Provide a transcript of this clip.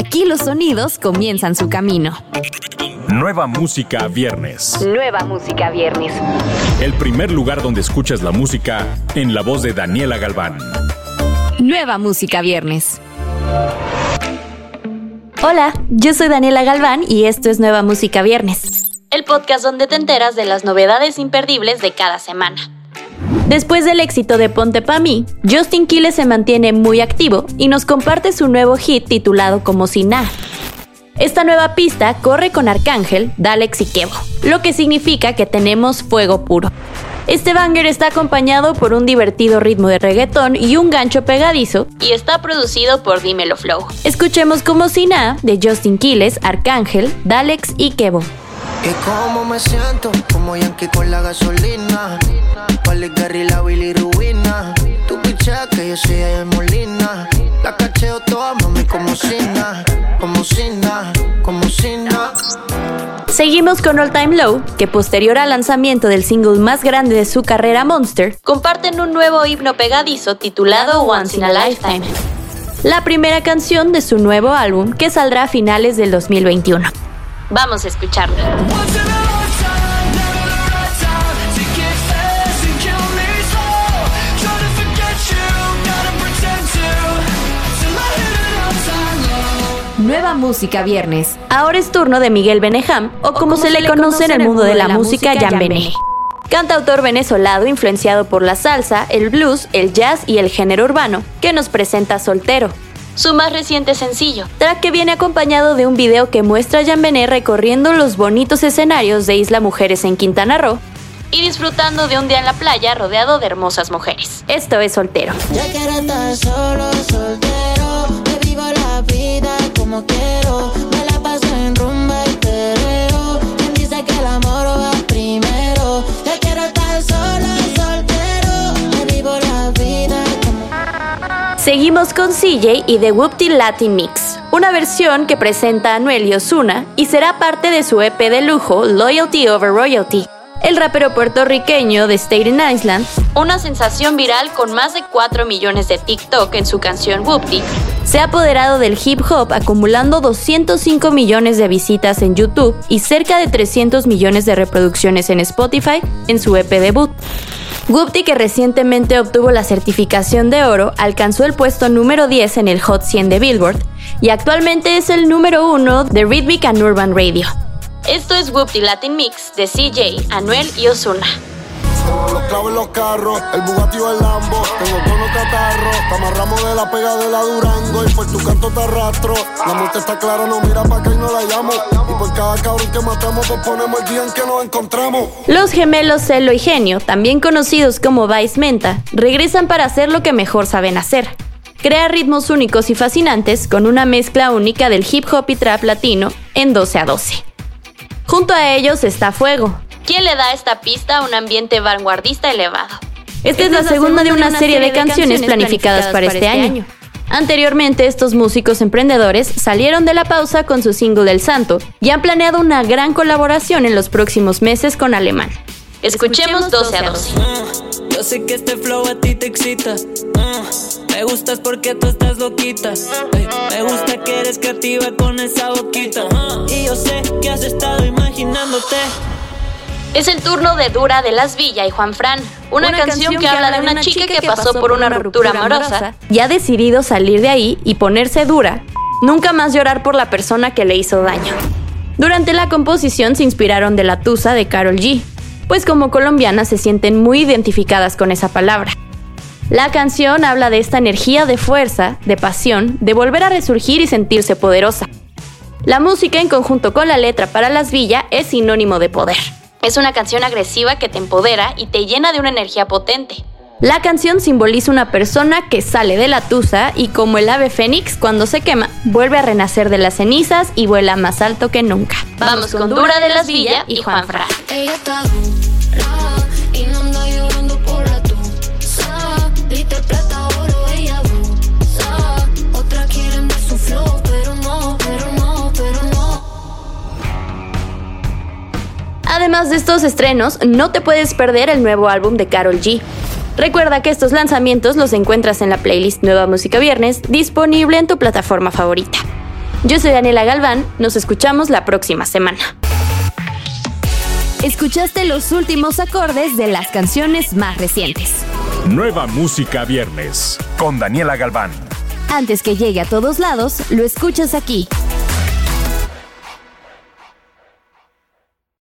Aquí los sonidos comienzan su camino. Nueva música viernes. Nueva música viernes. El primer lugar donde escuchas la música en la voz de Daniela Galván. Nueva música viernes. Hola, yo soy Daniela Galván y esto es Nueva Música Viernes. El podcast donde te enteras de las novedades imperdibles de cada semana. Después del éxito de Ponte Pa' mí, Justin Quiles se mantiene muy activo y nos comparte su nuevo hit titulado Como si nada. Esta nueva pista corre con Arcángel, Dalex y Kevo, lo que significa que tenemos fuego puro. Este banger está acompañado por un divertido ritmo de reggaetón y un gancho pegadizo y está producido por Dímelo Flow. Escuchemos Como si nada de Justin Quiles, Arcángel, Dalex y Kevo. Seguimos con All Time Low, que posterior al lanzamiento del single más grande de su carrera Monster, comparten un nuevo himno pegadizo titulado Once in a Lifetime. La primera canción de su nuevo álbum que saldrá a finales del 2021. Vamos a escucharla. Nueva música viernes. Ahora es turno de Miguel Beneham, o como, se, le conoce en el mundo de la, música, Jan Bené. Cantautor venezolano influenciado por la salsa, el blues, el jazz y el género urbano, que nos presenta Soltero, su más reciente sencillo, track que viene acompañado de un video que muestra a Jan Bené recorriendo los bonitos escenarios de Isla Mujeres en Quintana Roo y disfrutando de un día en la playa rodeado de hermosas mujeres. Esto es soltero. Ya solo, soltero. Me vivo la vida como quiero. Seguimos con CJ y The Whoopty Latin Mix, una versión que presenta a Anuel y y será parte de su EP de lujo Loyalty Over Royalty. El rapero puertorriqueño de Staten Island, una sensación viral con más de 4 millones de TikTok en su canción Whoopty, se ha apoderado del hip hop acumulando 205 millones de visitas en YouTube y cerca de 300 millones de reproducciones en Spotify en su EP debut. Whoopty, que recientemente obtuvo la certificación de oro, alcanzó el puesto número 10 en el Hot 100 de Billboard y actualmente es el número 1 de Rhythmic and Urban Radio. Esto es Whoopty Latin Mix de CJ, Anuel y Los clavos en los carros, el Bugatti o el Lambo. Tengo tono catarro, te amarramos de la pega de la Durango. Y por tu canto te arrastro. La muerte está clara, no mira pa' que no la llamo. Y por cada cabrón que matamos, pues ponemos el día en que nos encontramos. Los gemelos Celo y Genio, también conocidos como Vice Menta, regresan para hacer lo que mejor saben hacer. Crear ritmos únicos y fascinantes con una mezcla única del hip hop y trap latino en 12 a 12. Junto a ellos está Fuego, quien le da a esta pista un ambiente vanguardista elevado. Esta es la segunda de una serie de canciones planificadas para este año. Anteriormente, estos músicos emprendedores salieron de la pausa con su single El Santo y han planeado una gran colaboración en los próximos meses con Alemán. Escuchemos 12 a 12. Uh, Yo sé que este flow a ti te excita. uh, Me gustas porque tú estás loquita. Me gusta que eres creativa con esa boquita. uh, Y yo sé que has estado imaginándote. Es el turno de Dura de Las Villa y Juan Fran, una, canción, que habla de una chica que pasó por una ruptura amorosa y ha decidido salir de ahí y ponerse dura, nunca más llorar por la persona que le hizo daño. Durante la composición se inspiraron de la Tusa de Carol G, pues como colombianas se sienten muy identificadas con esa palabra. La canción habla de esta energía de fuerza, de pasión, de volver a resurgir y sentirse poderosa. La música en conjunto con la letra para Las Villa es sinónimo de poder. Es una canción agresiva que te empodera y te llena de una energía potente. La canción simboliza una persona que sale de la tusa y como el ave fénix cuando se quema, vuelve a renacer de las cenizas y vuela más alto que nunca. Vamos con Dura de las Villa y Juan Fran. Además de estos estrenos, no te puedes perder el nuevo álbum de Carol G. Recuerda que estos lanzamientos los encuentras en la playlist Nueva Música Viernes, disponible en tu plataforma favorita. Yo soy Daniela Galván, nos escuchamos la próxima semana. Escuchaste los últimos acordes de las canciones más recientes. Nueva música viernes con Daniela Galván. Antes que llegue a todos lados, lo escuchas aquí.